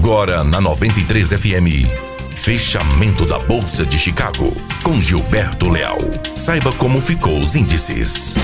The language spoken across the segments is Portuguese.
Agora na 93 FM. Fechamento da Bolsa de Chicago com Gilberto Leal. Saiba como ficou os índices.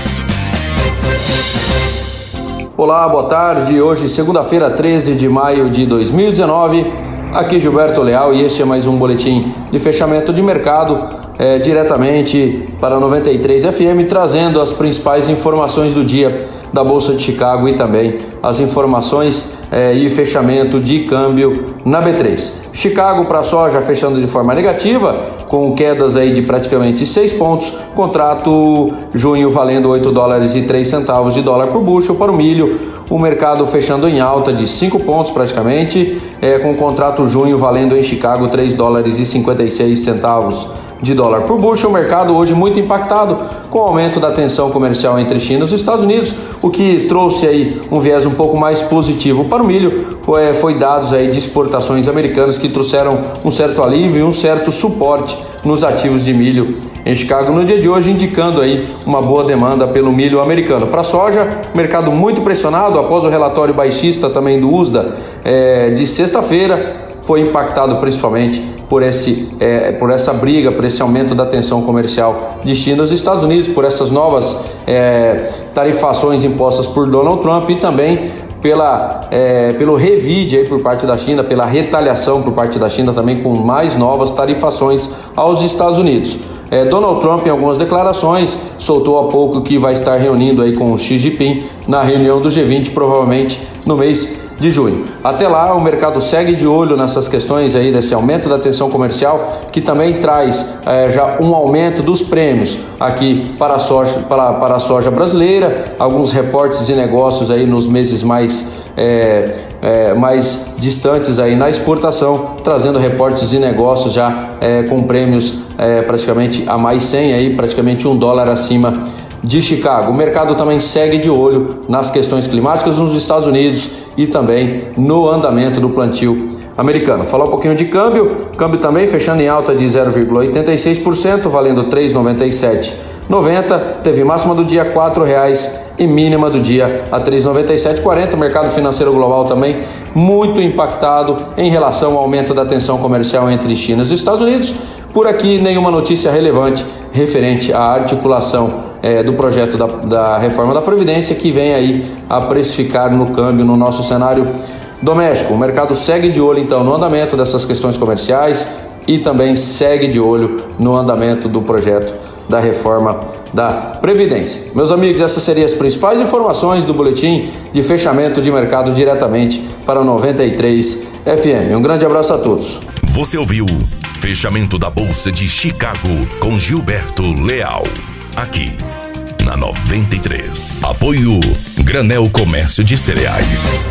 Olá, boa tarde. Hoje, segunda-feira, 13 de maio de 2019. Aqui Gilberto Leal e este é mais um boletim de fechamento de mercado é, diretamente para 93 FM, trazendo as principais informações do dia da Bolsa de Chicago e também as informações é, e fechamento de câmbio na B3. Chicago para soja fechando de forma negativa, com quedas aí de praticamente 6 pontos. Contrato junho valendo 8 dólares e 3 centavos de dólar por bushel para o milho. O mercado fechando em alta de 5 pontos praticamente, é, com o contrato junho valendo em Chicago 3 dólares e 56 centavos de dólar por bushel. O mercado hoje muito impactado com o aumento da tensão comercial entre China e os Estados Unidos, o que trouxe aí um viés um pouco mais positivo para o milho. Foi, foi dados aí de exportações americanas que trouxeram um certo alívio e um certo suporte nos ativos de milho em Chicago no dia de hoje, indicando aí uma boa demanda pelo milho americano. Para soja, mercado muito pressionado após o relatório baixista também do USDA é, de sexta-feira foi impactado principalmente por, esse, é, por essa briga, por esse aumento da tensão comercial de China aos Estados Unidos, por essas novas é, tarifações impostas por Donald Trump e também pela, é, pelo revide aí por parte da China, pela retaliação por parte da China também com mais novas tarifações aos Estados Unidos. É, Donald Trump, em algumas declarações, soltou há pouco que vai estar reunindo aí com Xi Jinping na reunião do G20, provavelmente no mês de junho. Até lá, o mercado segue de olho nessas questões aí desse aumento da tensão comercial, que também traz é, já um aumento dos prêmios aqui para a soja, para, para a soja brasileira, alguns reportes de negócios aí nos meses mais é, é, mais distantes aí na exportação, trazendo reportes de negócios já com prêmios praticamente a mais 100 aí, praticamente um dólar acima de Chicago. O mercado também segue de olho nas questões climáticas nos Estados Unidos e também no andamento do plantio americano. Falar um pouquinho de câmbio, câmbio também fechando em alta de 0,86%, valendo 3,97,90. Teve máxima do dia R$ 4,00 e mínima do dia a 3,97,40. O mercado financeiro global também muito impactado em relação ao aumento da tensão comercial entre China e os Estados Unidos. Por aqui, nenhuma notícia relevante referente à articulação é, do projeto da, da reforma da Previdência que vem aí a precificar no câmbio no nosso cenário doméstico. O mercado segue de olho então no andamento dessas questões comerciais e também segue de olho no andamento do projeto da reforma da Previdência. Meus amigos, essas seriam as principais informações do boletim de fechamento de mercado diretamente para 93 FM. Um grande abraço a todos. Você ouviu Fechamento da Bolsa de Chicago com Gilberto Leal. Aqui na 93. Apoio Granel Comércio de Cereais.